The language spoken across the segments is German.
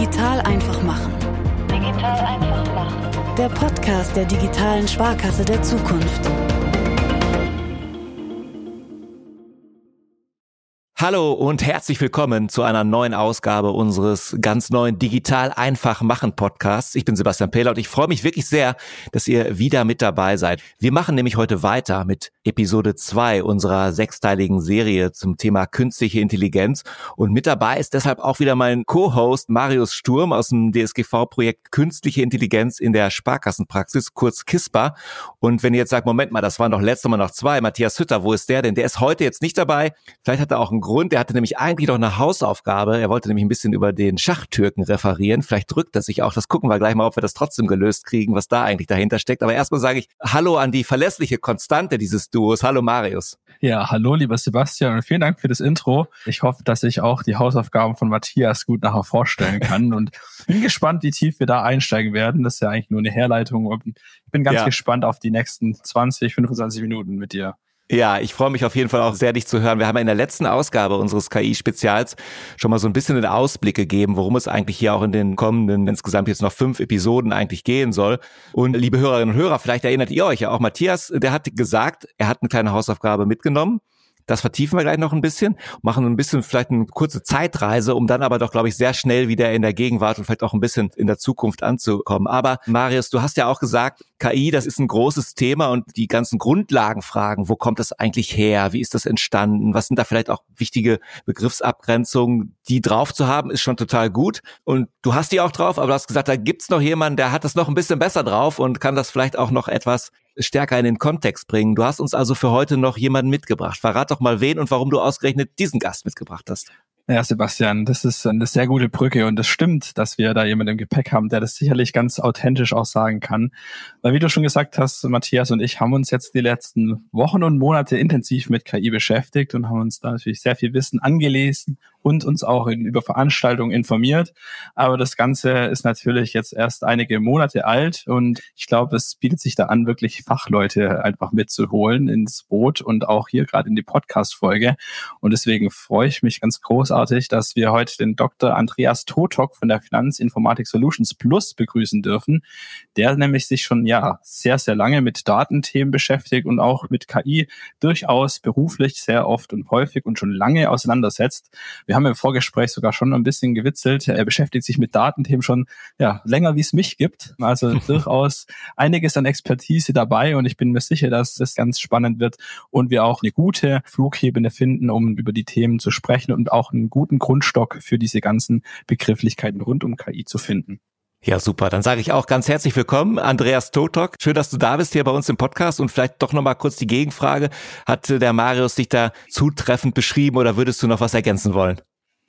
Digital einfach machen. Digital einfach machen. Der Podcast der digitalen Sparkasse der Zukunft. Hallo und herzlich willkommen zu einer neuen Ausgabe unseres ganz neuen Digital einfach machen Podcasts. Ich bin Sebastian Pehler und ich freue mich wirklich sehr, dass ihr wieder mit dabei seid. Wir machen nämlich heute weiter mit Episode 2 unserer sechsteiligen Serie zum Thema künstliche Intelligenz und mit dabei ist deshalb auch wieder mein Co-Host Marius Sturm aus dem DSGV-Projekt Künstliche Intelligenz in der Sparkassenpraxis, kurz KISPA. Und wenn ihr jetzt sagt, Moment mal, das waren doch letztes Mal noch zwei, Matthias Hütter, wo ist der denn? Der ist heute jetzt nicht dabei. Vielleicht hat er auch einen Grund. Er hatte nämlich eigentlich noch eine Hausaufgabe. Er wollte nämlich ein bisschen über den Schachtürken referieren. Vielleicht drückt er sich auch. Das gucken wir gleich mal, ob wir das trotzdem gelöst kriegen, was da eigentlich dahinter steckt. Aber erstmal sage ich Hallo an die verlässliche Konstante dieses Duos. Hallo Marius. Ja, hallo lieber Sebastian und vielen Dank für das Intro. Ich hoffe, dass ich auch die Hausaufgaben von Matthias gut nachher vorstellen kann und bin gespannt, wie tief wir da einsteigen werden. Das ist ja eigentlich nur eine Herleitung. Ich bin ganz ja. gespannt auf die nächsten 20, 25 Minuten mit dir. Ja, ich freue mich auf jeden Fall auch sehr, dich zu hören. Wir haben in der letzten Ausgabe unseres KI-Spezials schon mal so ein bisschen den Ausblick gegeben, worum es eigentlich hier auch in den kommenden, insgesamt jetzt noch fünf Episoden eigentlich gehen soll. Und liebe Hörerinnen und Hörer, vielleicht erinnert ihr euch ja auch, Matthias, der hat gesagt, er hat eine kleine Hausaufgabe mitgenommen. Das vertiefen wir gleich noch ein bisschen, machen ein bisschen vielleicht eine kurze Zeitreise, um dann aber doch, glaube ich, sehr schnell wieder in der Gegenwart und vielleicht auch ein bisschen in der Zukunft anzukommen. Aber Marius, du hast ja auch gesagt, KI, das ist ein großes Thema und die ganzen Grundlagenfragen, wo kommt das eigentlich her? Wie ist das entstanden? Was sind da vielleicht auch wichtige Begriffsabgrenzungen? Die drauf zu haben, ist schon total gut. Und du hast die auch drauf, aber du hast gesagt, da gibt's noch jemanden, der hat das noch ein bisschen besser drauf und kann das vielleicht auch noch etwas stärker in den Kontext bringen. Du hast uns also für heute noch jemanden mitgebracht. Verrat doch mal wen und warum du ausgerechnet diesen Gast mitgebracht hast. Ja, Sebastian, das ist eine sehr gute Brücke und es stimmt, dass wir da jemanden im Gepäck haben, der das sicherlich ganz authentisch auch sagen kann. Weil wie du schon gesagt hast, Matthias und ich haben uns jetzt die letzten Wochen und Monate intensiv mit KI beschäftigt und haben uns da natürlich sehr viel Wissen angelesen und uns auch in, über Veranstaltungen informiert. Aber das Ganze ist natürlich jetzt erst einige Monate alt und ich glaube, es bietet sich da an, wirklich Fachleute einfach mitzuholen ins Boot und auch hier gerade in die Podcast-Folge. Und deswegen freue ich mich ganz großartig, dass wir heute den Dr. Andreas Totok von der Finanzinformatik Solutions Plus begrüßen dürfen, der nämlich sich schon ja sehr, sehr lange mit Datenthemen beschäftigt und auch mit KI durchaus beruflich sehr oft und häufig und schon lange auseinandersetzt. Wir haben im Vorgespräch sogar schon ein bisschen gewitzelt. Er beschäftigt sich mit Datenthemen schon ja, länger, wie es mich gibt. Also durchaus einiges an Expertise dabei und ich bin mir sicher, dass es ganz spannend wird und wir auch eine gute Flughebene finden, um über die Themen zu sprechen und auch einen guten Grundstock für diese ganzen Begrifflichkeiten rund um KI zu finden. Ja, super. Dann sage ich auch ganz herzlich willkommen, Andreas Totok. Schön, dass du da bist hier bei uns im Podcast und vielleicht doch nochmal kurz die Gegenfrage. Hat der Marius dich da zutreffend beschrieben oder würdest du noch was ergänzen wollen?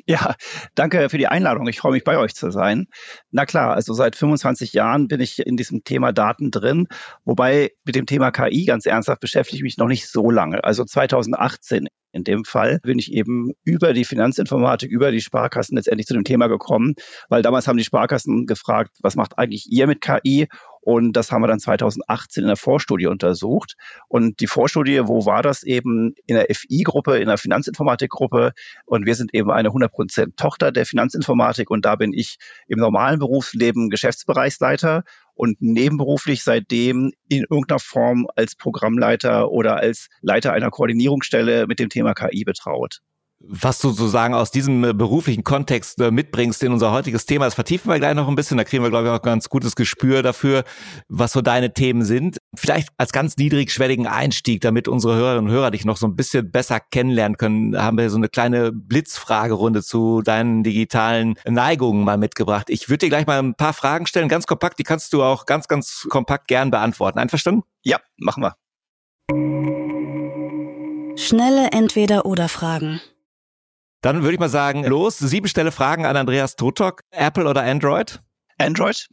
Ja, danke für die Einladung. Ich freue mich, bei euch zu sein. Na klar, also seit 25 Jahren bin ich in diesem Thema Daten drin, wobei mit dem Thema KI ganz ernsthaft beschäftige ich mich noch nicht so lange. Also 2018 in dem Fall bin ich eben über die Finanzinformatik, über die Sparkassen letztendlich zu dem Thema gekommen, weil damals haben die Sparkassen gefragt, was macht eigentlich ihr mit KI? Und das haben wir dann 2018 in der Vorstudie untersucht. Und die Vorstudie, wo war das eben? In der FI-Gruppe, in der Finanzinformatik-Gruppe. Und wir sind eben eine 100% Tochter der Finanzinformatik. Und da bin ich im normalen Berufsleben Geschäftsbereichsleiter und nebenberuflich seitdem in irgendeiner Form als Programmleiter oder als Leiter einer Koordinierungsstelle mit dem Thema KI betraut was du sozusagen aus diesem äh, beruflichen Kontext äh, mitbringst in unser heutiges Thema. Das vertiefen wir gleich noch ein bisschen. Da kriegen wir, glaube ich, auch ganz gutes Gespür dafür, was so deine Themen sind. Vielleicht als ganz niedrigschwelligen Einstieg, damit unsere Hörerinnen und Hörer dich noch so ein bisschen besser kennenlernen können, haben wir so eine kleine Blitzfragerunde zu deinen digitalen Neigungen mal mitgebracht. Ich würde dir gleich mal ein paar Fragen stellen, ganz kompakt. Die kannst du auch ganz, ganz kompakt gern beantworten. Einverstanden? Ja, machen wir. Schnelle Entweder-Oder-Fragen. Dann würde ich mal sagen, los, sieben Stelle Fragen an Andreas Totok. Apple oder Android? Android.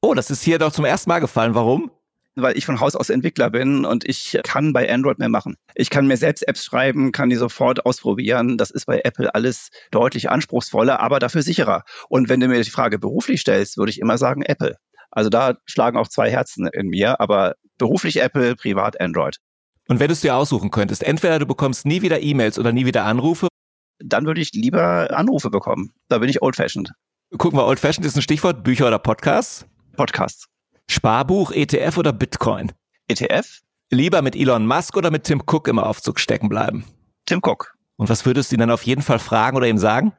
Oh, das ist hier doch zum ersten Mal gefallen. Warum? weil ich von Haus aus Entwickler bin und ich kann bei Android mehr machen. Ich kann mir selbst Apps schreiben, kann die sofort ausprobieren. Das ist bei Apple alles deutlich anspruchsvoller, aber dafür sicherer. Und wenn du mir die Frage beruflich stellst, würde ich immer sagen Apple. Also da schlagen auch zwei Herzen in mir, aber beruflich Apple, privat Android. Und wenn du es dir aussuchen könntest, entweder du bekommst nie wieder E-Mails oder nie wieder Anrufe dann würde ich lieber Anrufe bekommen. Da bin ich old-fashioned. Gucken wir, Old Fashioned ist ein Stichwort, Bücher oder Podcasts? Podcasts. Sparbuch, ETF oder Bitcoin? ETF? Lieber mit Elon Musk oder mit Tim Cook im Aufzug stecken bleiben? Tim Cook. Und was würdest du ihn dann auf jeden Fall fragen oder ihm sagen?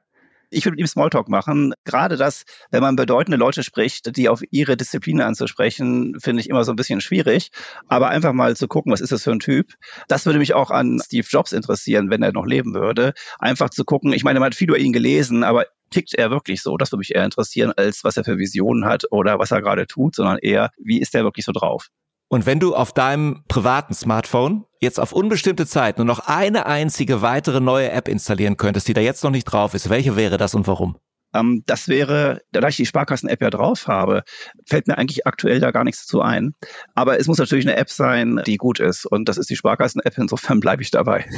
Ich würde mit ihm Smalltalk machen. Gerade das, wenn man bedeutende Leute spricht, die auf ihre Disziplin anzusprechen, finde ich immer so ein bisschen schwierig. Aber einfach mal zu gucken, was ist das für ein Typ? Das würde mich auch an Steve Jobs interessieren, wenn er noch leben würde. Einfach zu gucken, ich meine, man hat viel über ihn gelesen, aber tickt er wirklich so? Das würde mich eher interessieren, als was er für Visionen hat oder was er gerade tut, sondern eher, wie ist er wirklich so drauf? Und wenn du auf deinem privaten Smartphone jetzt auf unbestimmte Zeit nur noch eine einzige weitere neue App installieren könntest, die da jetzt noch nicht drauf ist, welche wäre das und warum? Ähm, das wäre, da ich die Sparkassen-App ja drauf habe, fällt mir eigentlich aktuell da gar nichts zu ein. Aber es muss natürlich eine App sein, die gut ist. Und das ist die Sparkassen-App, insofern bleibe ich dabei.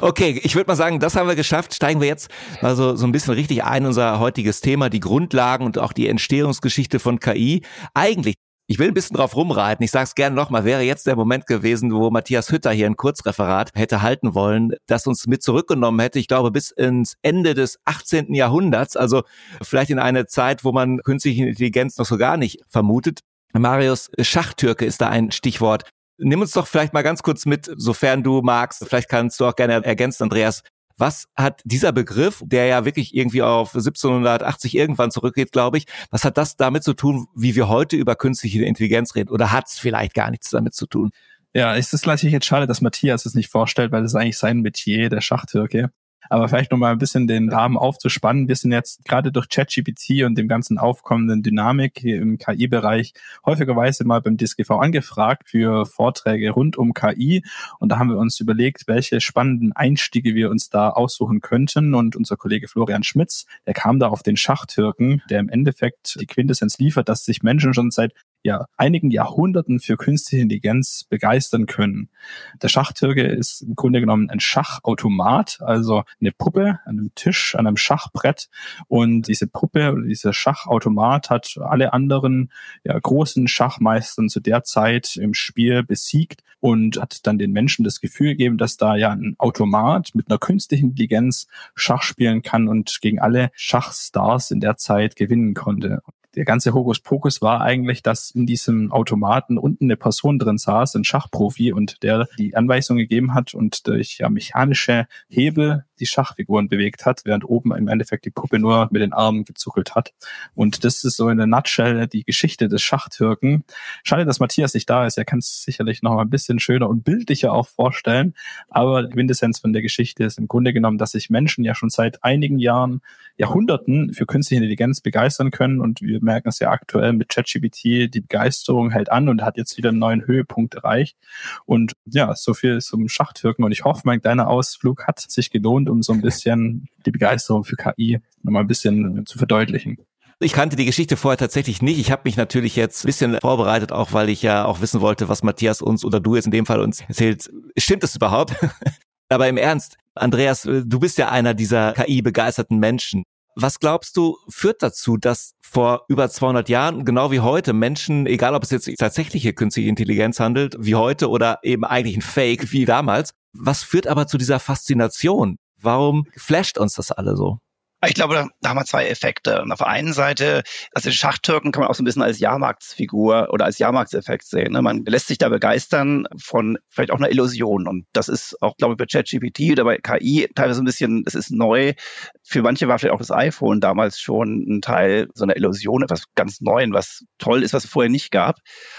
Okay, ich würde mal sagen, das haben wir geschafft. Steigen wir jetzt mal so, so ein bisschen richtig ein, unser heutiges Thema, die Grundlagen und auch die Entstehungsgeschichte von KI. Eigentlich ich will ein bisschen drauf rumreiten. Ich sage es gerne nochmal, wäre jetzt der Moment gewesen, wo Matthias Hütter hier ein Kurzreferat hätte halten wollen, das uns mit zurückgenommen hätte, ich glaube, bis ins Ende des 18. Jahrhunderts, also vielleicht in eine Zeit, wo man künstliche Intelligenz noch so gar nicht vermutet. Marius Schachtürke ist da ein Stichwort. Nimm uns doch vielleicht mal ganz kurz mit, sofern du magst. Vielleicht kannst du auch gerne ergänzen, Andreas. Was hat dieser Begriff, der ja wirklich irgendwie auf 1780 irgendwann zurückgeht, glaube ich, was hat das damit zu tun, wie wir heute über künstliche Intelligenz reden? Oder hat es vielleicht gar nichts damit zu tun? Ja, es ist natürlich jetzt schade, dass Matthias es nicht vorstellt, weil es eigentlich sein Metier, der Schachtürke. Aber vielleicht noch mal ein bisschen den Rahmen aufzuspannen. Wir sind jetzt gerade durch ChatGPT und dem ganzen aufkommenden Dynamik im KI-Bereich häufigerweise mal beim DSGV angefragt für Vorträge rund um KI. Und da haben wir uns überlegt, welche spannenden Einstiege wir uns da aussuchen könnten. Und unser Kollege Florian Schmitz, der kam da auf den Schachtürken, der im Endeffekt die Quintessenz liefert, dass sich Menschen schon seit ja, einigen Jahrhunderten für künstliche Intelligenz begeistern können. Der Schachtürke ist im Grunde genommen ein Schachautomat, also eine Puppe an einem Tisch, an einem Schachbrett. Und diese Puppe oder dieser Schachautomat hat alle anderen ja, großen Schachmeistern zu der Zeit im Spiel besiegt und hat dann den Menschen das Gefühl gegeben, dass da ja ein Automat mit einer künstlichen Intelligenz Schach spielen kann und gegen alle Schachstars in der Zeit gewinnen konnte der ganze Hokuspokus war eigentlich, dass in diesem Automaten unten eine Person drin saß, ein Schachprofi, und der die Anweisung gegeben hat und durch ja, mechanische Hebel die Schachfiguren bewegt hat, während oben im Endeffekt die Puppe nur mit den Armen gezuckelt hat. Und das ist so in der Nutshell die Geschichte des Schachtürken. Schade, dass Matthias nicht da ist. Er kann es sicherlich noch mal ein bisschen schöner und bildlicher auch vorstellen. Aber die Quintessenz von der Geschichte ist im Grunde genommen, dass sich Menschen ja schon seit einigen Jahren, Jahrhunderten für künstliche Intelligenz begeistern können. Und wir merken es ja aktuell mit ChatGPT, die Begeisterung hält an und hat jetzt wieder einen neuen Höhepunkt erreicht. Und ja, so viel zum Schachtürken. Und ich hoffe, mein kleiner Ausflug hat sich gelohnt um so ein bisschen die Begeisterung für KI nochmal ein bisschen zu verdeutlichen. Ich kannte die Geschichte vorher tatsächlich nicht. Ich habe mich natürlich jetzt ein bisschen vorbereitet, auch weil ich ja auch wissen wollte, was Matthias uns oder du jetzt in dem Fall uns erzählt. Stimmt das überhaupt? Aber im Ernst, Andreas, du bist ja einer dieser KI-begeisterten Menschen. Was glaubst du, führt dazu, dass vor über 200 Jahren, genau wie heute, Menschen, egal ob es jetzt tatsächliche künstliche Intelligenz handelt, wie heute oder eben eigentlich ein Fake wie damals, was führt aber zu dieser Faszination? Warum flasht uns das alle so? Ich glaube, da haben wir zwei Effekte. Auf der einen Seite, also den Schachtürken kann man auch so ein bisschen als Jahrmarktsfigur oder als Jahrmarktseffekt sehen. Ne? Man lässt sich da begeistern von vielleicht auch einer Illusion. Und das ist auch, glaube ich, bei ChatGPT oder bei KI teilweise ein bisschen, es ist neu. Für manche war vielleicht auch das iPhone damals schon ein Teil so einer Illusion, etwas ganz Neuen, was toll ist, was es vorher nicht gab.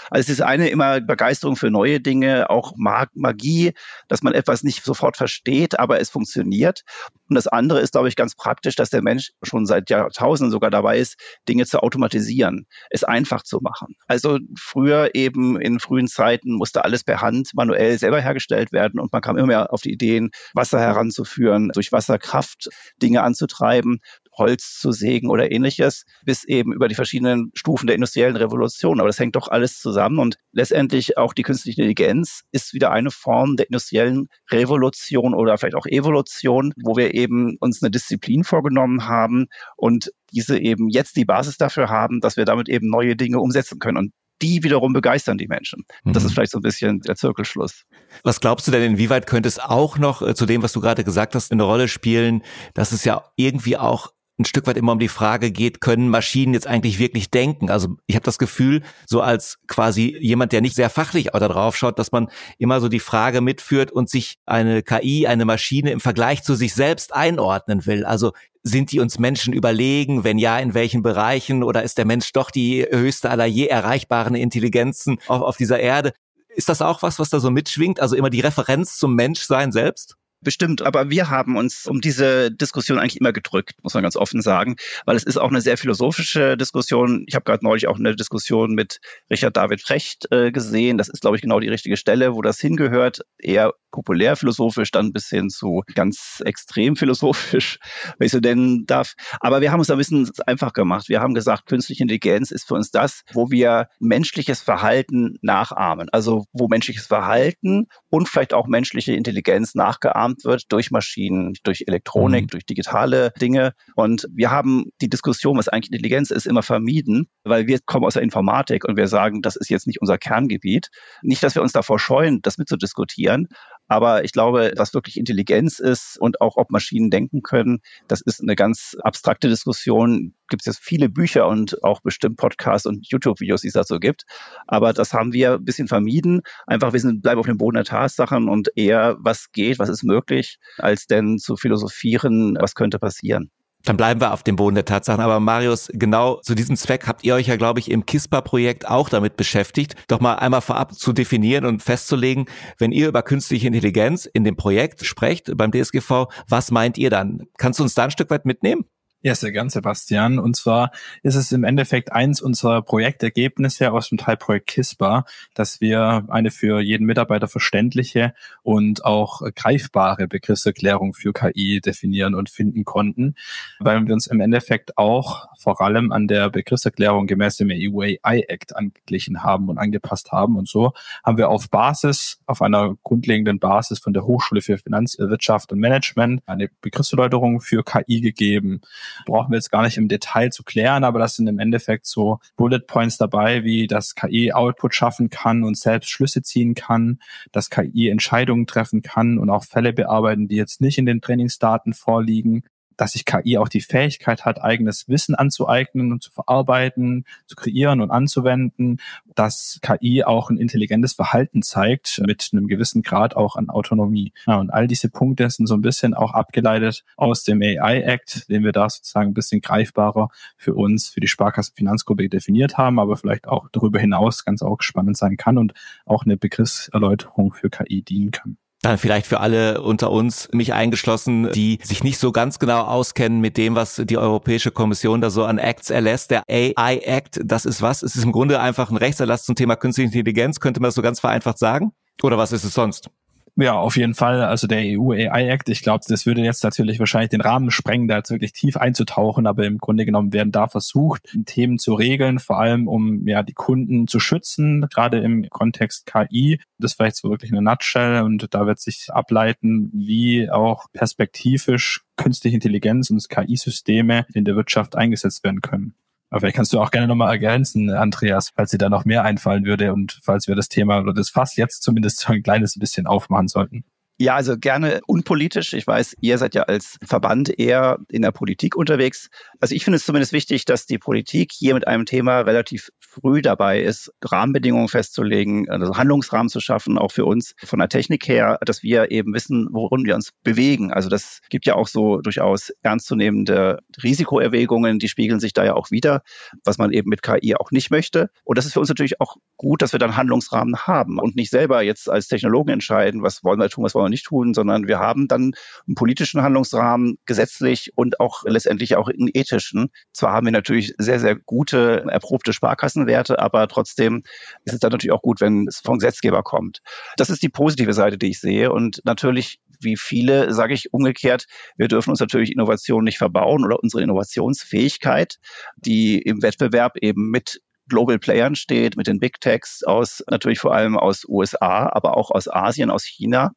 Also es ist eine immer Begeisterung für neue Dinge, auch Magie, dass man etwas nicht sofort versteht, aber es funktioniert. Und das andere ist, glaube ich, ganz praktisch, dass der Mensch schon seit Jahrtausenden sogar dabei ist, Dinge zu automatisieren, es einfach zu machen. Also früher eben in frühen Zeiten musste alles per Hand manuell selber hergestellt werden und man kam immer mehr auf die Ideen, Wasser heranzuführen, durch Wasserkraft Dinge anzutreiben. Holz zu sägen oder ähnliches, bis eben über die verschiedenen Stufen der industriellen Revolution. Aber das hängt doch alles zusammen und letztendlich auch die künstliche Intelligenz ist wieder eine Form der industriellen Revolution oder vielleicht auch Evolution, wo wir eben uns eine Disziplin vorgenommen haben und diese eben jetzt die Basis dafür haben, dass wir damit eben neue Dinge umsetzen können. Und die wiederum begeistern die Menschen. Das ist mhm. vielleicht so ein bisschen der Zirkelschluss. Was glaubst du denn, inwieweit könnte es auch noch äh, zu dem, was du gerade gesagt hast, eine Rolle spielen, dass es ja irgendwie auch ein Stück weit immer um die Frage geht, können Maschinen jetzt eigentlich wirklich denken? Also ich habe das Gefühl, so als quasi jemand, der nicht sehr fachlich auch da drauf schaut, dass man immer so die Frage mitführt und sich eine KI, eine Maschine im Vergleich zu sich selbst einordnen will. Also sind die uns Menschen überlegen? Wenn ja, in welchen Bereichen? Oder ist der Mensch doch die höchste aller je erreichbaren Intelligenzen auf, auf dieser Erde? Ist das auch was, was da so mitschwingt? Also immer die Referenz zum Menschsein selbst? Bestimmt, aber wir haben uns um diese Diskussion eigentlich immer gedrückt, muss man ganz offen sagen, weil es ist auch eine sehr philosophische Diskussion. Ich habe gerade neulich auch eine Diskussion mit Richard David Frecht äh, gesehen. Das ist, glaube ich, genau die richtige Stelle, wo das hingehört. Eher populär philosophisch, dann bis hin zu ganz extrem philosophisch, wenn ich so nennen darf. Aber wir haben uns ein bisschen einfach gemacht. Wir haben gesagt, künstliche Intelligenz ist für uns das, wo wir menschliches Verhalten nachahmen. Also wo menschliches Verhalten und vielleicht auch menschliche Intelligenz nachgeahmt wird durch Maschinen, durch Elektronik, mhm. durch digitale Dinge. Und wir haben die Diskussion, was eigentlich Intelligenz ist, immer vermieden, weil wir kommen aus der Informatik und wir sagen, das ist jetzt nicht unser Kerngebiet. Nicht, dass wir uns davor scheuen, das mitzudiskutieren, aber ich glaube, was wirklich Intelligenz ist und auch ob Maschinen denken können, das ist eine ganz abstrakte Diskussion. Gibt es jetzt viele Bücher und auch bestimmt Podcasts und YouTube-Videos, die es dazu gibt. Aber das haben wir ein bisschen vermieden. Einfach, wir sind, bleiben auf dem Boden der Tatsachen und eher, was geht, was ist möglich, als denn zu philosophieren, was könnte passieren. Dann bleiben wir auf dem Boden der Tatsachen. Aber Marius, genau zu diesem Zweck habt ihr euch ja, glaube ich, im KISPA-Projekt auch damit beschäftigt, doch mal einmal vorab zu definieren und festzulegen, wenn ihr über künstliche Intelligenz in dem Projekt sprecht beim DSGV, was meint ihr dann? Kannst du uns da ein Stück weit mitnehmen? Ja, sehr gern, Sebastian. Und zwar ist es im Endeffekt eins unserer Projektergebnisse aus dem Teilprojekt KISPA, dass wir eine für jeden Mitarbeiter verständliche und auch greifbare Begriffserklärung für KI definieren und finden konnten, weil wir uns im Endeffekt auch vor allem an der Begriffserklärung gemäß dem EU AI Act angeglichen haben und angepasst haben. Und so haben wir auf Basis, auf einer grundlegenden Basis von der Hochschule für Finanzwirtschaft und Management eine Begriffserläuterung für KI gegeben brauchen wir jetzt gar nicht im Detail zu klären, aber das sind im Endeffekt so Bullet Points dabei, wie das KI Output schaffen kann und selbst Schlüsse ziehen kann, dass KI Entscheidungen treffen kann und auch Fälle bearbeiten, die jetzt nicht in den Trainingsdaten vorliegen dass sich KI auch die Fähigkeit hat, eigenes Wissen anzueignen und zu verarbeiten, zu kreieren und anzuwenden, dass KI auch ein intelligentes Verhalten zeigt mit einem gewissen Grad auch an Autonomie. Ja, und all diese Punkte sind so ein bisschen auch abgeleitet aus dem AI Act, den wir da sozusagen ein bisschen greifbarer für uns, für die Sparkassenfinanzgruppe definiert haben, aber vielleicht auch darüber hinaus ganz auch spannend sein kann und auch eine Begriffserläuterung für KI dienen kann. Dann vielleicht für alle unter uns, mich eingeschlossen, die sich nicht so ganz genau auskennen mit dem, was die Europäische Kommission da so an Acts erlässt. Der AI Act, das ist was? Es ist im Grunde einfach ein Rechtserlass zum Thema künstliche Intelligenz, könnte man das so ganz vereinfacht sagen? Oder was ist es sonst? Ja, auf jeden Fall. Also der EU AI Act, ich glaube, das würde jetzt natürlich wahrscheinlich den Rahmen sprengen, da jetzt wirklich tief einzutauchen, aber im Grunde genommen werden da versucht, Themen zu regeln, vor allem um ja die Kunden zu schützen, gerade im Kontext KI. Das vielleicht so wirklich eine Nutshell und da wird sich ableiten, wie auch perspektivisch künstliche Intelligenz und KI-Systeme in der Wirtschaft eingesetzt werden können. Aber vielleicht kannst du auch gerne nochmal ergänzen, Andreas, falls dir da noch mehr einfallen würde und falls wir das Thema oder das Fass jetzt zumindest so ein kleines bisschen aufmachen sollten. Ja, also gerne unpolitisch. Ich weiß, ihr seid ja als Verband eher in der Politik unterwegs. Also ich finde es zumindest wichtig, dass die Politik hier mit einem Thema relativ früh dabei ist, Rahmenbedingungen festzulegen, also Handlungsrahmen zu schaffen, auch für uns von der Technik her, dass wir eben wissen, worin wir uns bewegen. Also das gibt ja auch so durchaus ernstzunehmende Risikoerwägungen, die spiegeln sich da ja auch wieder, was man eben mit KI auch nicht möchte. Und das ist für uns natürlich auch gut, dass wir dann Handlungsrahmen haben und nicht selber jetzt als Technologen entscheiden, was wollen wir tun, was wollen wir nicht tun, sondern wir haben dann einen politischen Handlungsrahmen, gesetzlich und auch letztendlich auch einen ethischen. Zwar haben wir natürlich sehr, sehr gute, erprobte Sparkassenwerte, aber trotzdem ist es dann natürlich auch gut, wenn es vom Gesetzgeber kommt. Das ist die positive Seite, die ich sehe. Und natürlich wie viele, sage ich umgekehrt, wir dürfen uns natürlich Innovation nicht verbauen oder unsere Innovationsfähigkeit, die im Wettbewerb eben mit Global Playern steht, mit den Big Techs aus, natürlich vor allem aus USA, aber auch aus Asien, aus China.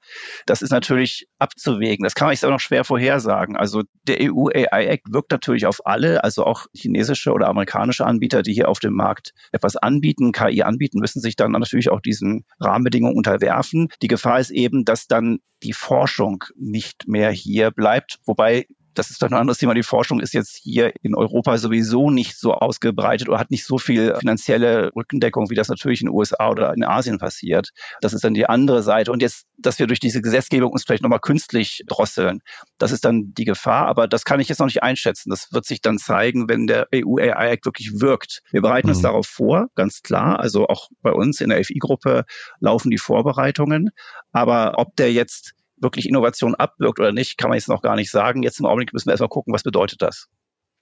Das ist natürlich abzuwägen. Das kann man sich auch noch schwer vorhersagen. Also der EU AI Act wirkt natürlich auf alle, also auch chinesische oder amerikanische Anbieter, die hier auf dem Markt etwas anbieten, KI anbieten, müssen sich dann natürlich auch diesen Rahmenbedingungen unterwerfen. Die Gefahr ist eben, dass dann die Forschung nicht mehr hier bleibt, wobei das ist doch ein anderes Thema. Die Forschung ist jetzt hier in Europa sowieso nicht so ausgebreitet oder hat nicht so viel finanzielle Rückendeckung, wie das natürlich in den USA oder in Asien passiert. Das ist dann die andere Seite. Und jetzt, dass wir durch diese Gesetzgebung uns vielleicht nochmal künstlich drosseln, das ist dann die Gefahr. Aber das kann ich jetzt noch nicht einschätzen. Das wird sich dann zeigen, wenn der EU AI Act wirklich wirkt. Wir bereiten mhm. uns darauf vor, ganz klar. Also auch bei uns in der FI-Gruppe laufen die Vorbereitungen. Aber ob der jetzt wirklich Innovation abwirkt oder nicht, kann man jetzt noch gar nicht sagen. Jetzt im Augenblick müssen wir erstmal gucken, was bedeutet das.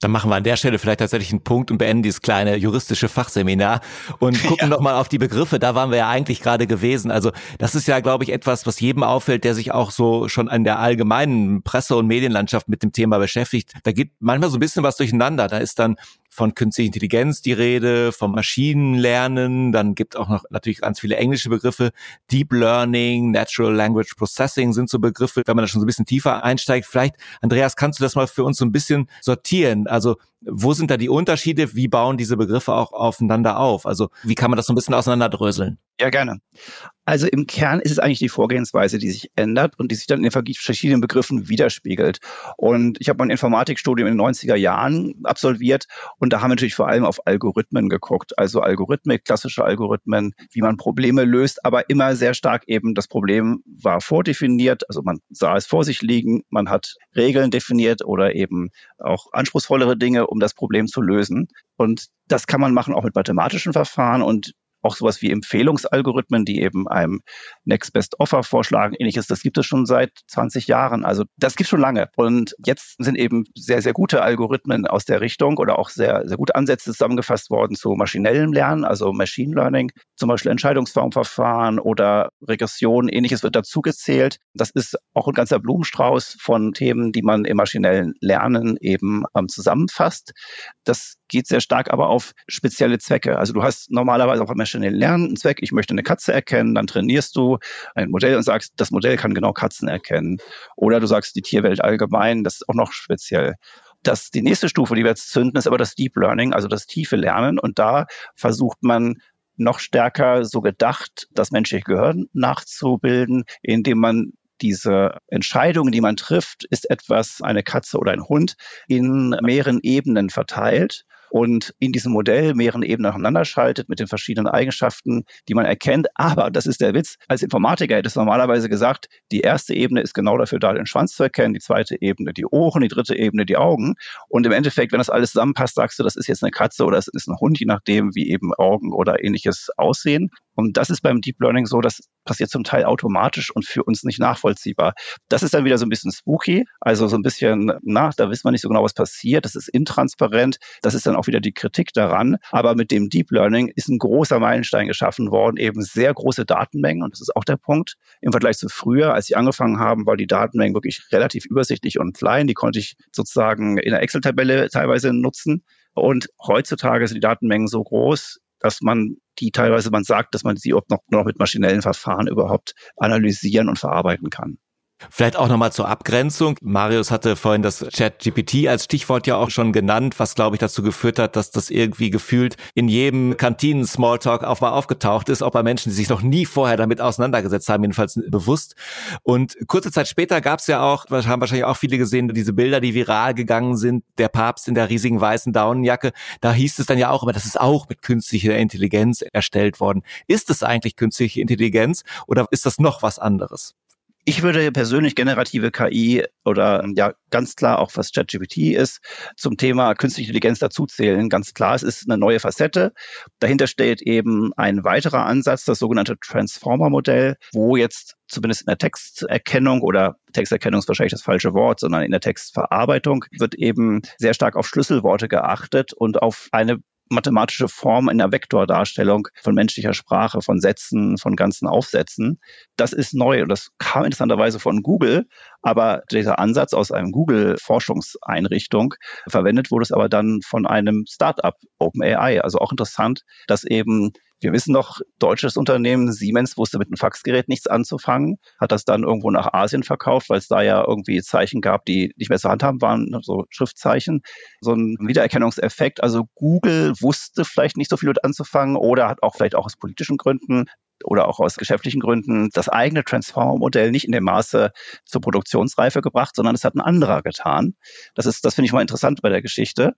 Dann machen wir an der Stelle vielleicht tatsächlich einen Punkt und beenden dieses kleine juristische Fachseminar und gucken ja. nochmal auf die Begriffe. Da waren wir ja eigentlich gerade gewesen. Also das ist ja, glaube ich, etwas, was jedem auffällt, der sich auch so schon an der allgemeinen Presse- und Medienlandschaft mit dem Thema beschäftigt. Da geht manchmal so ein bisschen was durcheinander. Da ist dann von künstlicher Intelligenz die Rede, vom Maschinenlernen, dann gibt auch noch natürlich ganz viele englische Begriffe. Deep Learning, Natural Language Processing sind so Begriffe, wenn man da schon so ein bisschen tiefer einsteigt. Vielleicht, Andreas, kannst du das mal für uns so ein bisschen sortieren? Also wo sind da die Unterschiede? Wie bauen diese Begriffe auch aufeinander auf? Also wie kann man das so ein bisschen auseinanderdröseln? Ja, gerne. Also im Kern ist es eigentlich die Vorgehensweise, die sich ändert und die sich dann in den verschiedenen Begriffen widerspiegelt. Und ich habe mein Informatikstudium in den 90er Jahren absolviert und da haben wir natürlich vor allem auf Algorithmen geguckt. Also Algorithmik, klassische Algorithmen, wie man Probleme löst, aber immer sehr stark eben das Problem war vordefiniert. Also man sah es vor sich liegen, man hat Regeln definiert oder eben auch anspruchsvollere Dinge, um das Problem zu lösen. Und das kann man machen auch mit mathematischen Verfahren und auch sowas wie Empfehlungsalgorithmen, die eben einem Next Best Offer vorschlagen, ähnliches. Das gibt es schon seit 20 Jahren. Also das gibt schon lange. Und jetzt sind eben sehr, sehr gute Algorithmen aus der Richtung oder auch sehr, sehr gute Ansätze zusammengefasst worden zu maschinellem Lernen, also Machine Learning, zum Beispiel Entscheidungsformverfahren oder Regression, ähnliches wird dazu gezählt. Das ist auch ein ganzer Blumenstrauß von Themen, die man im maschinellen Lernen eben ähm, zusammenfasst. Das geht sehr stark aber auf spezielle Zwecke. Also du hast normalerweise auch beim maschinellen Lernen einen Zweck. Ich möchte eine Katze erkennen, dann trainierst du ein Modell und sagst, das Modell kann genau Katzen erkennen. Oder du sagst die Tierwelt allgemein, das ist auch noch speziell. Das, die nächste Stufe, die wir jetzt zünden, ist aber das Deep Learning, also das tiefe Lernen. Und da versucht man noch stärker so gedacht, das menschliche Gehirn nachzubilden, indem man diese Entscheidung, die man trifft, ist etwas eine Katze oder ein Hund, in mehreren Ebenen verteilt und in diesem Modell mehreren Ebenen nacheinander schaltet mit den verschiedenen Eigenschaften, die man erkennt. Aber, das ist der Witz, als Informatiker hätte es normalerweise gesagt, die erste Ebene ist genau dafür da, den Schwanz zu erkennen, die zweite Ebene die Ohren, die dritte Ebene die Augen. Und im Endeffekt, wenn das alles zusammenpasst, sagst du, das ist jetzt eine Katze oder das ist ein Hund, je nachdem, wie eben Augen oder ähnliches aussehen. Und das ist beim Deep Learning so, das passiert zum Teil automatisch und für uns nicht nachvollziehbar. Das ist dann wieder so ein bisschen spooky, also so ein bisschen, na, da wissen wir nicht so genau, was passiert. Das ist intransparent. Das ist dann auch wieder die Kritik daran. Aber mit dem Deep Learning ist ein großer Meilenstein geschaffen worden, eben sehr große Datenmengen. Und das ist auch der Punkt. Im Vergleich zu früher, als ich angefangen haben, war die Datenmengen wirklich relativ übersichtlich und klein. Die konnte ich sozusagen in der Excel-Tabelle teilweise nutzen. Und heutzutage sind die Datenmengen so groß, dass man die teilweise, man sagt, dass man sie auch noch, noch mit maschinellen Verfahren überhaupt analysieren und verarbeiten kann. Vielleicht auch nochmal zur Abgrenzung. Marius hatte vorhin das Chat-GPT als Stichwort ja auch schon genannt, was glaube ich dazu geführt hat, dass das irgendwie gefühlt in jedem Kantinen-Smalltalk auf mal aufgetaucht ist, auch bei Menschen, die sich noch nie vorher damit auseinandergesetzt haben, jedenfalls bewusst. Und kurze Zeit später gab es ja auch, haben wahrscheinlich auch viele gesehen, diese Bilder, die viral gegangen sind, der Papst in der riesigen weißen Daunenjacke. Da hieß es dann ja auch immer, das ist auch mit künstlicher Intelligenz erstellt worden. Ist es eigentlich künstliche Intelligenz oder ist das noch was anderes? Ich würde persönlich generative KI oder ja ganz klar auch was ChatGPT ist zum Thema künstliche Intelligenz dazuzählen. Ganz klar, es ist eine neue Facette. Dahinter steht eben ein weiterer Ansatz, das sogenannte Transformer-Modell, wo jetzt zumindest in der Texterkennung oder Texterkennung ist wahrscheinlich das falsche Wort, sondern in der Textverarbeitung wird eben sehr stark auf Schlüsselworte geachtet und auf eine mathematische Form in der Vektordarstellung von menschlicher Sprache, von Sätzen, von ganzen Aufsätzen. Das ist neu und das kam interessanterweise von Google, aber dieser Ansatz aus einem Google-Forschungseinrichtung verwendet wurde es aber dann von einem Startup, OpenAI. Also auch interessant, dass eben wir wissen noch, deutsches Unternehmen Siemens wusste mit einem Faxgerät nichts anzufangen, hat das dann irgendwo nach Asien verkauft, weil es da ja irgendwie Zeichen gab, die nicht mehr zu handhaben waren, so Schriftzeichen. So ein Wiedererkennungseffekt. Also Google wusste vielleicht nicht so viel mit anzufangen oder hat auch vielleicht auch aus politischen Gründen oder auch aus geschäftlichen Gründen das eigene Transformer-Modell nicht in dem Maße zur Produktionsreife gebracht, sondern es hat ein anderer getan. Das ist, das finde ich mal interessant bei der Geschichte.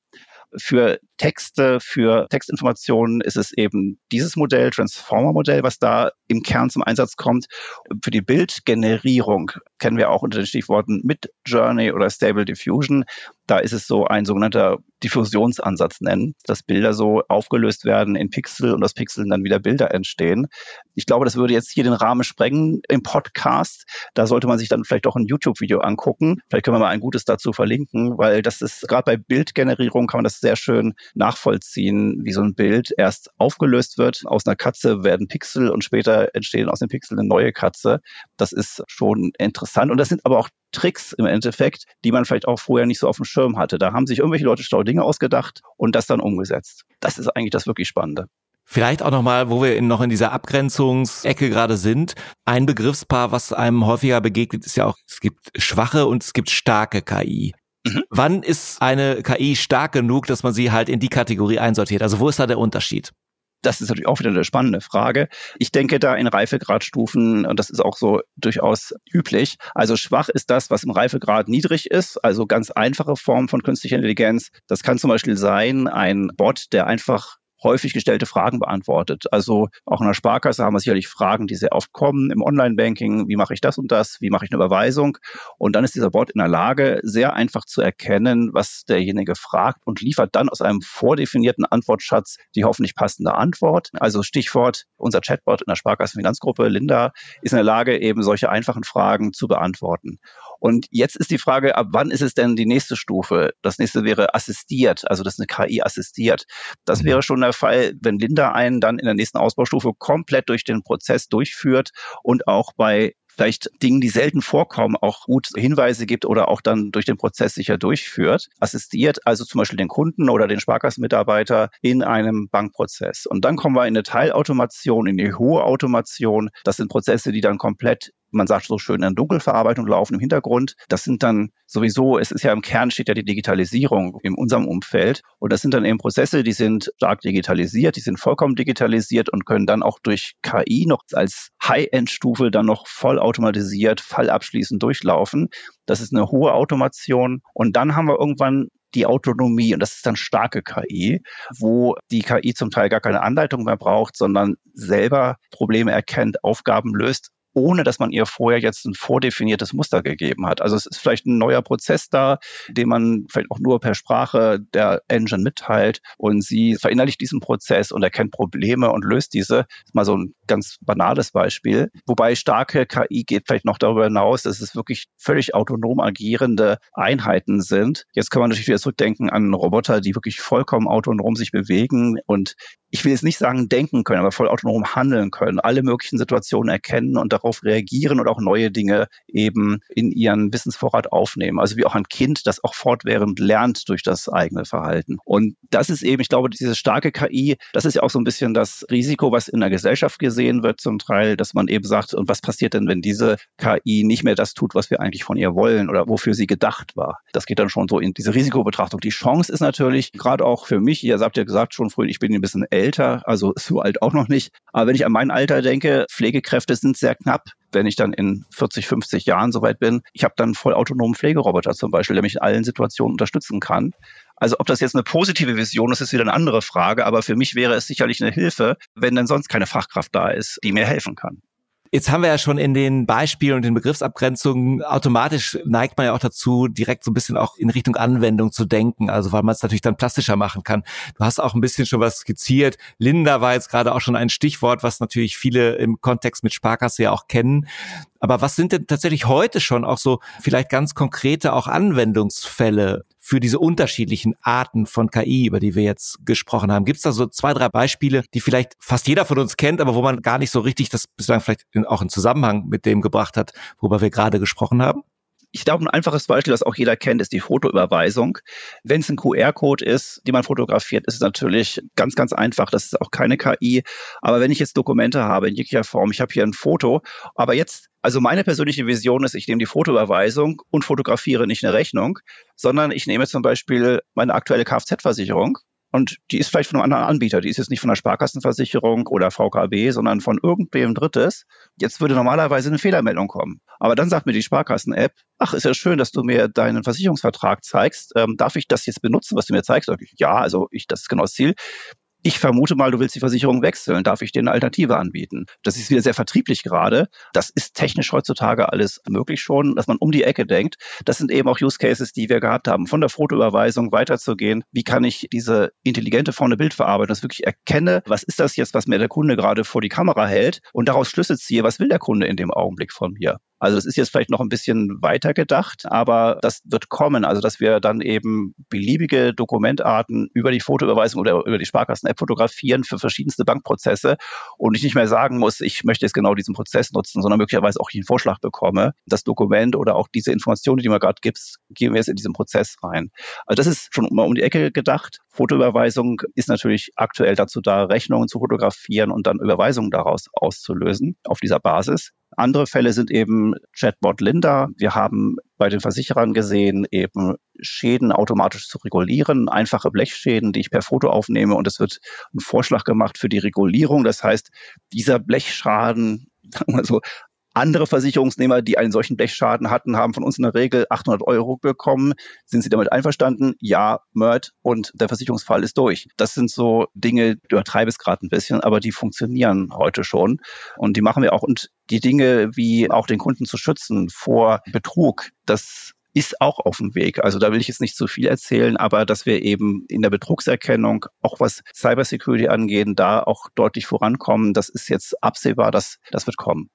Für Texte, für Textinformationen ist es eben dieses Modell, Transformer-Modell, was da im Kern zum Einsatz kommt. Für die Bildgenerierung kennen wir auch unter den Stichworten Mid Journey oder Stable Diffusion. Da ist es so ein sogenannter Diffusionsansatz nennen, dass Bilder so aufgelöst werden in Pixel und aus Pixeln dann wieder Bilder entstehen. Ich glaube, das würde jetzt hier den Rahmen sprengen im Podcast. Da sollte man sich dann vielleicht auch ein YouTube-Video angucken. Vielleicht können wir mal ein gutes dazu verlinken, weil das ist gerade bei Bildgenerierung kann man das sehr schön nachvollziehen, wie so ein Bild erst aufgelöst wird. Aus einer Katze werden Pixel und später entstehen aus den Pixeln eine neue Katze. Das ist schon interessant. Und das sind aber auch Tricks im Endeffekt, die man vielleicht auch vorher nicht so auf dem Schirm hatte. Da haben sich irgendwelche Leute schlaue Dinge ausgedacht und das dann umgesetzt. Das ist eigentlich das wirklich Spannende. Vielleicht auch nochmal, wo wir in, noch in dieser Abgrenzungsecke gerade sind. Ein Begriffspaar, was einem häufiger begegnet, ist ja auch, es gibt schwache und es gibt starke KI. Mhm. Wann ist eine KI stark genug, dass man sie halt in die Kategorie einsortiert? Also wo ist da der Unterschied? Das ist natürlich auch wieder eine spannende Frage. Ich denke da in Reifegradstufen, und das ist auch so durchaus üblich. Also schwach ist das, was im Reifegrad niedrig ist, also ganz einfache Form von künstlicher Intelligenz. Das kann zum Beispiel sein, ein Bot, der einfach häufig gestellte Fragen beantwortet. Also auch in der Sparkasse haben wir sicherlich Fragen, die sehr oft kommen im Online-Banking. Wie mache ich das und das? Wie mache ich eine Überweisung? Und dann ist dieser Bot in der Lage, sehr einfach zu erkennen, was derjenige fragt und liefert dann aus einem vordefinierten Antwortschatz die hoffentlich passende Antwort. Also Stichwort, unser Chatbot in der Sparkassenfinanzgruppe, Linda, ist in der Lage, eben solche einfachen Fragen zu beantworten. Und jetzt ist die Frage, ab wann ist es denn die nächste Stufe? Das nächste wäre assistiert, also das ist eine KI assistiert. Das wäre schon der Fall, wenn Linda einen dann in der nächsten Ausbaustufe komplett durch den Prozess durchführt und auch bei vielleicht Dingen, die selten vorkommen, auch gut Hinweise gibt oder auch dann durch den Prozess sicher durchführt, assistiert also zum Beispiel den Kunden oder den Sparkassenmitarbeiter in einem Bankprozess. Und dann kommen wir in eine Teilautomation, in die hohe Automation. Das sind Prozesse, die dann komplett man sagt so schön, in Dunkelverarbeitung laufen im Hintergrund. Das sind dann sowieso, es ist ja im Kern steht ja die Digitalisierung in unserem Umfeld. Und das sind dann eben Prozesse, die sind stark digitalisiert, die sind vollkommen digitalisiert und können dann auch durch KI noch als High-End-Stufe dann noch vollautomatisiert, fallabschließend durchlaufen. Das ist eine hohe Automation. Und dann haben wir irgendwann die Autonomie und das ist dann starke KI, wo die KI zum Teil gar keine Anleitung mehr braucht, sondern selber Probleme erkennt, Aufgaben löst ohne dass man ihr vorher jetzt ein vordefiniertes Muster gegeben hat. Also es ist vielleicht ein neuer Prozess da, den man vielleicht auch nur per Sprache der Engine mitteilt und sie verinnerlicht diesen Prozess und erkennt Probleme und löst diese. Das ist mal so ein ganz banales Beispiel. Wobei starke KI geht vielleicht noch darüber hinaus, dass es wirklich völlig autonom agierende Einheiten sind. Jetzt kann man natürlich wieder zurückdenken an Roboter, die wirklich vollkommen autonom sich bewegen und ich will jetzt nicht sagen denken können, aber voll autonom handeln können, alle möglichen Situationen erkennen und darauf reagieren und auch neue Dinge eben in ihren Wissensvorrat aufnehmen. Also wie auch ein Kind, das auch fortwährend lernt durch das eigene Verhalten. Und das ist eben, ich glaube, diese starke KI, das ist ja auch so ein bisschen das Risiko, was in der Gesellschaft gesehen wird zum Teil, dass man eben sagt, und was passiert denn, wenn diese KI nicht mehr das tut, was wir eigentlich von ihr wollen oder wofür sie gedacht war? Das geht dann schon so in diese Risikobetrachtung. Die Chance ist natürlich, gerade auch für mich, ihr habt ja gesagt schon früher, ich bin ein bisschen älter, also so alt auch noch nicht. Aber wenn ich an mein Alter denke, Pflegekräfte sind sehr knapp wenn ich dann in 40, 50 Jahren soweit bin, ich habe dann voll autonomen Pflegeroboter zum Beispiel, der mich in allen Situationen unterstützen kann. Also ob das jetzt eine positive Vision ist, ist wieder eine andere Frage. Aber für mich wäre es sicherlich eine Hilfe, wenn denn sonst keine Fachkraft da ist, die mir helfen kann. Jetzt haben wir ja schon in den Beispielen und den Begriffsabgrenzungen automatisch neigt man ja auch dazu, direkt so ein bisschen auch in Richtung Anwendung zu denken, also weil man es natürlich dann plastischer machen kann. Du hast auch ein bisschen schon was skizziert. Linda war jetzt gerade auch schon ein Stichwort, was natürlich viele im Kontext mit Sparkasse ja auch kennen. Aber was sind denn tatsächlich heute schon auch so vielleicht ganz konkrete auch Anwendungsfälle für diese unterschiedlichen Arten von KI, über die wir jetzt gesprochen haben? Gibt es da so zwei, drei Beispiele, die vielleicht fast jeder von uns kennt, aber wo man gar nicht so richtig das bislang vielleicht auch in Zusammenhang mit dem gebracht hat, worüber wir gerade gesprochen haben? Ich glaube, ein einfaches Beispiel, das auch jeder kennt, ist die Fotoüberweisung. Wenn es ein QR-Code ist, den man fotografiert, ist es natürlich ganz, ganz einfach. Das ist auch keine KI. Aber wenn ich jetzt Dokumente habe in jeglicher Form, ich habe hier ein Foto, aber jetzt also meine persönliche Vision ist, ich nehme die Fotoüberweisung und fotografiere nicht eine Rechnung, sondern ich nehme zum Beispiel meine aktuelle Kfz-Versicherung und die ist vielleicht von einem anderen Anbieter. Die ist jetzt nicht von der Sparkassenversicherung oder VKB, sondern von irgendwem Drittes. Jetzt würde normalerweise eine Fehlermeldung kommen. Aber dann sagt mir die Sparkassen-App, ach, ist ja schön, dass du mir deinen Versicherungsvertrag zeigst. Ähm, darf ich das jetzt benutzen, was du mir zeigst? Ich, ja, also ich, das ist genau das Ziel. Ich vermute mal, du willst die Versicherung wechseln. Darf ich dir eine Alternative anbieten? Das ist wieder sehr vertrieblich gerade. Das ist technisch heutzutage alles möglich schon, dass man um die Ecke denkt. Das sind eben auch Use Cases, die wir gehabt haben, von der Fotoüberweisung weiterzugehen. Wie kann ich diese intelligente der Bildverarbeitung, das wirklich erkenne, was ist das jetzt, was mir der Kunde gerade vor die Kamera hält und daraus Schlüsse ziehe, was will der Kunde in dem Augenblick von mir? Also das ist jetzt vielleicht noch ein bisschen weiter gedacht, aber das wird kommen. Also dass wir dann eben beliebige Dokumentarten über die Fotoüberweisung oder über die Sparkassen-App fotografieren für verschiedenste Bankprozesse und ich nicht mehr sagen muss, ich möchte jetzt genau diesen Prozess nutzen, sondern möglicherweise auch einen Vorschlag bekomme, das Dokument oder auch diese Informationen, die man gerade gibt, gehen wir jetzt in diesen Prozess rein. Also das ist schon mal um die Ecke gedacht. Fotoüberweisung ist natürlich aktuell dazu da, Rechnungen zu fotografieren und dann Überweisungen daraus auszulösen auf dieser Basis. Andere Fälle sind eben Chatbot Linda. Wir haben bei den Versicherern gesehen, eben Schäden automatisch zu regulieren, einfache Blechschäden, die ich per Foto aufnehme und es wird ein Vorschlag gemacht für die Regulierung. Das heißt, dieser Blechschaden, also andere Versicherungsnehmer, die einen solchen Blechschaden hatten, haben von uns in der Regel 800 Euro bekommen. Sind sie damit einverstanden? Ja, Mörd und der Versicherungsfall ist durch. Das sind so Dinge, ich übertreibe es gerade ein bisschen, aber die funktionieren heute schon und die machen wir auch. Und die Dinge wie auch den Kunden zu schützen vor Betrug, das ist auch auf dem Weg. Also da will ich jetzt nicht zu viel erzählen, aber dass wir eben in der Betrugserkennung, auch was Cybersecurity angeht, da auch deutlich vorankommen, das ist jetzt absehbar, dass das wird kommen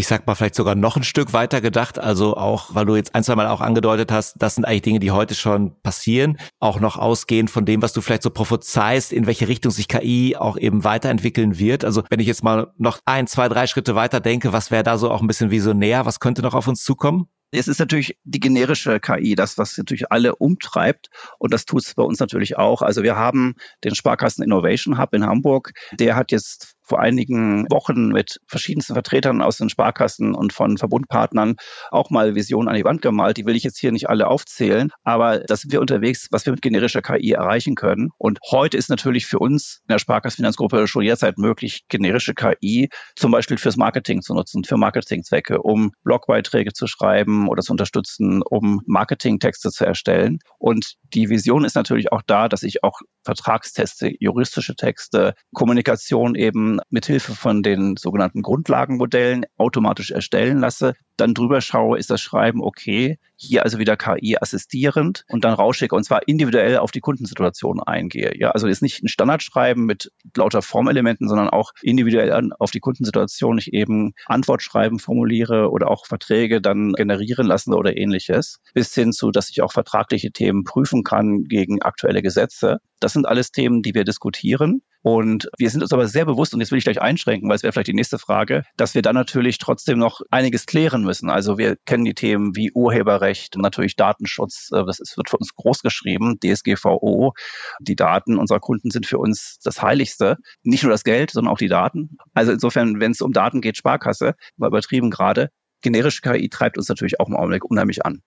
ich sag mal vielleicht sogar noch ein Stück weiter gedacht, also auch, weil du jetzt ein, zwei Mal auch angedeutet hast, das sind eigentlich Dinge, die heute schon passieren, auch noch ausgehend von dem, was du vielleicht so prophezeist, in welche Richtung sich KI auch eben weiterentwickeln wird. Also wenn ich jetzt mal noch ein, zwei, drei Schritte weiter denke, was wäre da so auch ein bisschen visionär, was könnte noch auf uns zukommen? Es ist natürlich die generische KI, das, was natürlich alle umtreibt. Und das tut es bei uns natürlich auch. Also wir haben den Sparkassen Innovation Hub in Hamburg. Der hat jetzt vor einigen Wochen mit verschiedensten Vertretern aus den Sparkassen und von Verbundpartnern auch mal Visionen an die Wand gemalt. Die will ich jetzt hier nicht alle aufzählen, aber da sind wir unterwegs, was wir mit generischer KI erreichen können. Und heute ist natürlich für uns in der Sparkassenfinanzgruppe schon jederzeit möglich, generische KI zum Beispiel fürs Marketing zu nutzen, für Marketingzwecke, um Blogbeiträge zu schreiben oder zu unterstützen, um Marketingtexte zu erstellen. Und die Vision ist natürlich auch da, dass ich auch Vertragsteste, juristische Texte, Kommunikation eben mithilfe von den sogenannten Grundlagenmodellen automatisch erstellen lasse, dann drüber schaue, ist das Schreiben okay, hier also wieder KI assistierend und dann rausschicke und zwar individuell auf die Kundensituation eingehe. Ja, also ist nicht ein Standardschreiben mit lauter Formelementen, sondern auch individuell auf die Kundensituation ich eben Antwortschreiben formuliere oder auch Verträge dann generieren lassen oder ähnliches, bis hin zu, dass ich auch vertragliche Themen prüfen kann gegen aktuelle Gesetze. Das sind alles Themen, die wir diskutieren. Und wir sind uns aber sehr bewusst, und jetzt will ich gleich einschränken, weil es wäre vielleicht die nächste Frage, dass wir dann natürlich trotzdem noch einiges klären müssen. Also wir kennen die Themen wie Urheberrecht, natürlich Datenschutz, äh, das ist, wird für uns groß geschrieben, DSGVO. Die Daten unserer Kunden sind für uns das Heiligste. Nicht nur das Geld, sondern auch die Daten. Also insofern, wenn es um Daten geht, Sparkasse, war übertrieben gerade. Generische KI treibt uns natürlich auch im Augenblick unheimlich an.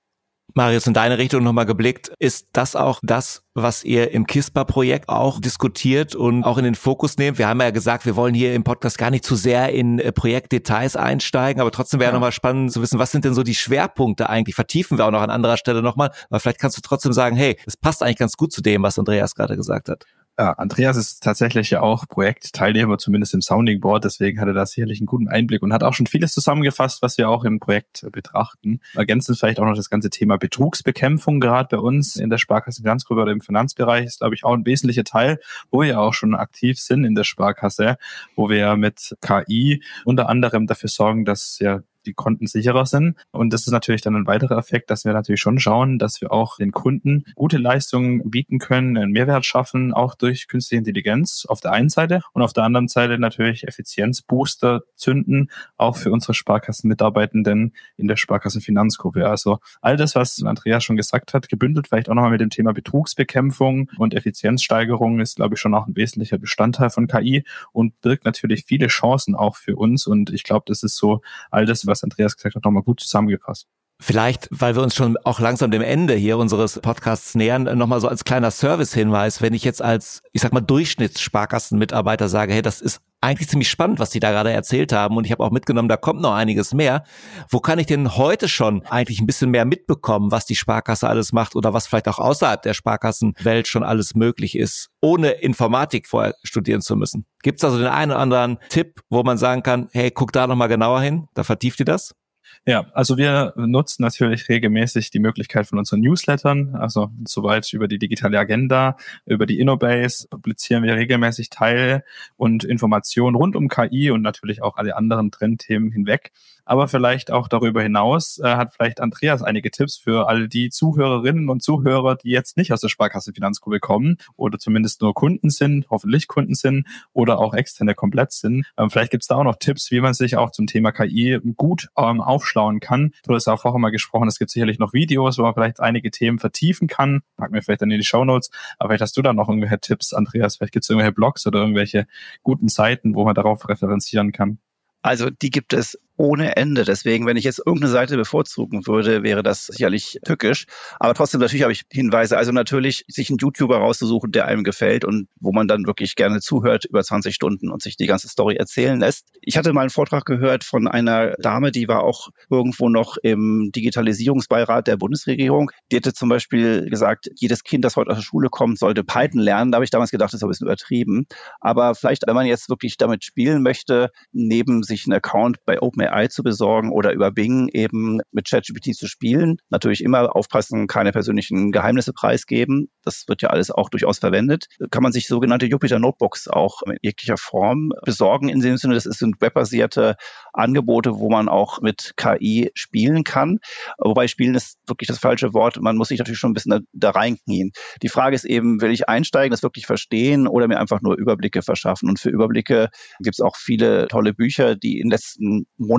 Marius, in deine Richtung nochmal geblickt, ist das auch das, was ihr im KISPA-Projekt auch diskutiert und auch in den Fokus nehmt? Wir haben ja gesagt, wir wollen hier im Podcast gar nicht zu sehr in äh, Projektdetails einsteigen, aber trotzdem wäre ja. nochmal spannend zu wissen, was sind denn so die Schwerpunkte eigentlich? Vertiefen wir auch noch an anderer Stelle nochmal, aber vielleicht kannst du trotzdem sagen, hey, es passt eigentlich ganz gut zu dem, was Andreas gerade gesagt hat. Ja, Andreas ist tatsächlich ja auch Projektteilnehmer, zumindest im Sounding Board, deswegen hat er da sicherlich einen guten Einblick und hat auch schon vieles zusammengefasst, was wir auch im Projekt betrachten. Ergänzend vielleicht auch noch das ganze Thema Betrugsbekämpfung, gerade bei uns in der Sparkasse Finanzgruppe oder im Finanzbereich, ist, glaube ich, auch ein wesentlicher Teil, wo wir auch schon aktiv sind in der Sparkasse, wo wir mit KI unter anderem dafür sorgen, dass ja die Konten sicherer sind. Und das ist natürlich dann ein weiterer Effekt, dass wir natürlich schon schauen, dass wir auch den Kunden gute Leistungen bieten können, einen Mehrwert schaffen, auch durch künstliche Intelligenz auf der einen Seite und auf der anderen Seite natürlich Effizienzbooster zünden, auch für unsere Sparkassenmitarbeitenden in der Sparkassenfinanzgruppe. Also all das, was Andreas schon gesagt hat, gebündelt vielleicht auch nochmal mit dem Thema Betrugsbekämpfung und Effizienzsteigerung ist, glaube ich, schon auch ein wesentlicher Bestandteil von KI und birgt natürlich viele Chancen auch für uns. Und ich glaube, das ist so all das, was was Andreas gesagt hat, nochmal gut zusammengefasst. Vielleicht, weil wir uns schon auch langsam dem Ende hier unseres Podcasts nähern, nochmal so als kleiner Servicehinweis, wenn ich jetzt als, ich sag mal, Durchschnittssparkassenmitarbeiter sage, hey, das ist eigentlich ziemlich spannend, was die da gerade erzählt haben und ich habe auch mitgenommen, da kommt noch einiges mehr. Wo kann ich denn heute schon eigentlich ein bisschen mehr mitbekommen, was die Sparkasse alles macht oder was vielleicht auch außerhalb der Sparkassenwelt schon alles möglich ist, ohne Informatik vorher studieren zu müssen? Gibt es also den einen oder anderen Tipp, wo man sagen kann, hey, guck da nochmal genauer hin, da vertieft ihr das? Ja, also wir nutzen natürlich regelmäßig die Möglichkeit von unseren Newslettern, also soweit über die digitale Agenda, über die Innobase publizieren wir regelmäßig Teil und Informationen rund um KI und natürlich auch alle anderen Trendthemen hinweg aber vielleicht auch darüber hinaus äh, hat vielleicht Andreas einige Tipps für all die Zuhörerinnen und Zuhörer, die jetzt nicht aus der Sparkasse Finanzgruppe kommen oder zumindest nur Kunden sind, hoffentlich Kunden sind oder auch externe komplett sind. Ähm, vielleicht gibt es da auch noch Tipps, wie man sich auch zum Thema KI gut ähm, aufschlauen kann. Du hast auch vorher mal gesprochen, es gibt sicherlich noch Videos, wo man vielleicht einige Themen vertiefen kann. Packen wir vielleicht dann in die Show Notes. Aber vielleicht hast du da noch irgendwelche Tipps, Andreas. Vielleicht gibt es irgendwelche Blogs oder irgendwelche guten Seiten, wo man darauf referenzieren kann. Also die gibt es ohne Ende. Deswegen, wenn ich jetzt irgendeine Seite bevorzugen würde, wäre das sicherlich tückisch. Aber trotzdem, natürlich habe ich Hinweise. Also natürlich, sich einen YouTuber rauszusuchen, der einem gefällt und wo man dann wirklich gerne zuhört über 20 Stunden und sich die ganze Story erzählen lässt. Ich hatte mal einen Vortrag gehört von einer Dame, die war auch irgendwo noch im Digitalisierungsbeirat der Bundesregierung. Die hatte zum Beispiel gesagt, jedes Kind, das heute aus der Schule kommt, sollte Python lernen. Da habe ich damals gedacht, das ist ein bisschen übertrieben. Aber vielleicht, wenn man jetzt wirklich damit spielen möchte, neben sich einen Account bei Open OpenAI zu besorgen oder über Bing eben mit ChatGPT zu spielen. Natürlich immer aufpassen, keine persönlichen Geheimnisse preisgeben. Das wird ja alles auch durchaus verwendet. Kann man sich sogenannte Jupyter Notebooks auch in jeglicher Form besorgen. In dem Sinne, das sind webbasierte Angebote, wo man auch mit KI spielen kann. Wobei spielen ist wirklich das falsche Wort. Man muss sich natürlich schon ein bisschen da, da reinknien. Die Frage ist eben, will ich einsteigen, das wirklich verstehen oder mir einfach nur Überblicke verschaffen? Und für Überblicke gibt es auch viele tolle Bücher, die in den letzten Monaten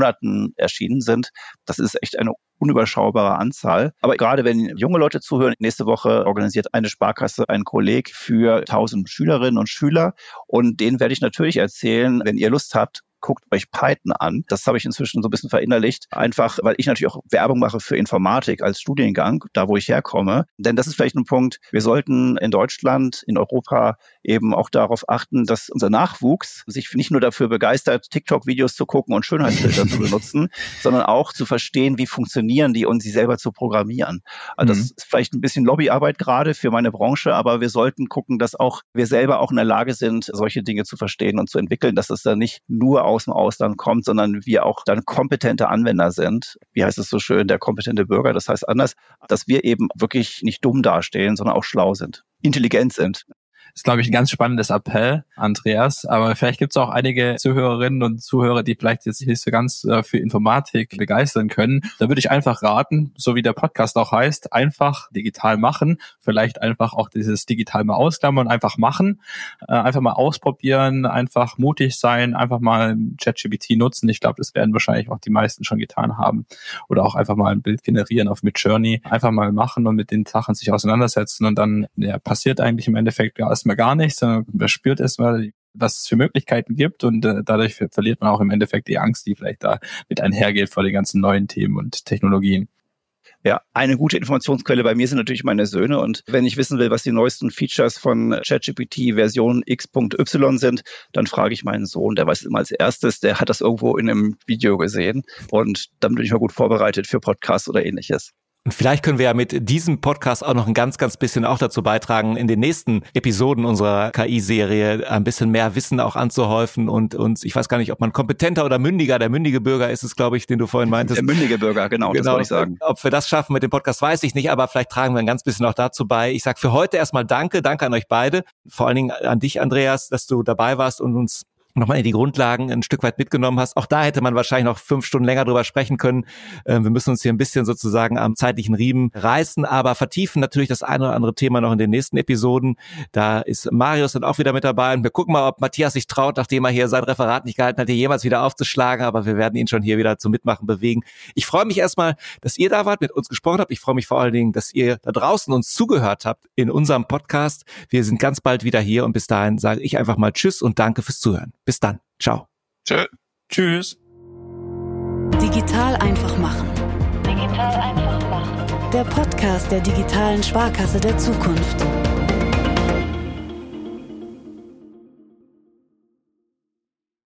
erschienen sind. Das ist echt eine unüberschaubare Anzahl. Aber gerade wenn junge Leute zuhören, nächste Woche organisiert eine Sparkasse ein Kolleg für 1000 Schülerinnen und Schüler. Und denen werde ich natürlich erzählen, wenn ihr Lust habt, guckt euch Python an. Das habe ich inzwischen so ein bisschen verinnerlicht. Einfach, weil ich natürlich auch Werbung mache für Informatik als Studiengang, da wo ich herkomme. Denn das ist vielleicht ein Punkt, wir sollten in Deutschland, in Europa eben auch darauf achten, dass unser Nachwuchs sich nicht nur dafür begeistert, TikTok-Videos zu gucken und Schönheitsfilter zu benutzen, sondern auch zu verstehen, wie funktionieren die und sie selber zu programmieren. Also mhm. das ist vielleicht ein bisschen Lobbyarbeit gerade für meine Branche, aber wir sollten gucken, dass auch wir selber auch in der Lage sind, solche Dinge zu verstehen und zu entwickeln, dass es dann nicht nur aus dem Ausland kommt, sondern wir auch dann kompetente Anwender sind. Wie heißt es so schön, der kompetente Bürger. Das heißt anders, dass wir eben wirklich nicht dumm dastehen, sondern auch schlau sind, intelligent sind ist, glaube ich, ein ganz spannendes Appell, Andreas. Aber vielleicht gibt es auch einige Zuhörerinnen und Zuhörer, die vielleicht jetzt nicht so ganz äh, für Informatik begeistern können. Da würde ich einfach raten, so wie der Podcast auch heißt, einfach digital machen. Vielleicht einfach auch dieses digital mal ausklammern, einfach machen, äh, einfach mal ausprobieren, einfach mutig sein, einfach mal ChatGPT nutzen. Ich glaube, das werden wahrscheinlich auch die meisten schon getan haben. Oder auch einfach mal ein Bild generieren auf Midjourney. Einfach mal machen und mit den Sachen sich auseinandersetzen und dann ja, passiert eigentlich im Endeffekt ja erstmal gar nichts, sondern man spürt erstmal, was es für Möglichkeiten gibt und äh, dadurch verliert man auch im Endeffekt die Angst, die vielleicht da mit einhergeht vor den ganzen neuen Themen und Technologien. Ja, eine gute Informationsquelle bei mir sind natürlich meine Söhne. Und wenn ich wissen will, was die neuesten Features von ChatGPT Version X.Y sind, dann frage ich meinen Sohn, der weiß immer als erstes, der hat das irgendwo in einem Video gesehen. Und dann bin ich mal gut vorbereitet für Podcasts oder ähnliches. Und vielleicht können wir ja mit diesem Podcast auch noch ein ganz, ganz bisschen auch dazu beitragen, in den nächsten Episoden unserer KI-Serie ein bisschen mehr Wissen auch anzuhäufen und uns, ich weiß gar nicht, ob man kompetenter oder mündiger, der mündige Bürger ist es, glaube ich, den du vorhin meintest. Der mündige Bürger, genau, genau das wollte ich sagen. Ob wir das schaffen mit dem Podcast, weiß ich nicht, aber vielleicht tragen wir ein ganz bisschen auch dazu bei. Ich sage für heute erstmal Danke, danke an euch beide, vor allen Dingen an dich, Andreas, dass du dabei warst und uns nochmal in die Grundlagen ein Stück weit mitgenommen hast. Auch da hätte man wahrscheinlich noch fünf Stunden länger drüber sprechen können. Ähm, wir müssen uns hier ein bisschen sozusagen am zeitlichen Riemen reißen, aber vertiefen natürlich das eine oder andere Thema noch in den nächsten Episoden. Da ist Marius dann auch wieder mit dabei und wir gucken mal, ob Matthias sich traut, nachdem er hier sein Referat nicht gehalten hat, hier jemals wieder aufzuschlagen, aber wir werden ihn schon hier wieder zum Mitmachen bewegen. Ich freue mich erstmal, dass ihr da wart, mit uns gesprochen habt. Ich freue mich vor allen Dingen, dass ihr da draußen uns zugehört habt in unserem Podcast. Wir sind ganz bald wieder hier und bis dahin sage ich einfach mal Tschüss und danke fürs Zuhören. Bis dann. Ciao. Tschö. Tschüss. Digital einfach machen. Digital einfach machen. Der Podcast der digitalen Sparkasse der Zukunft.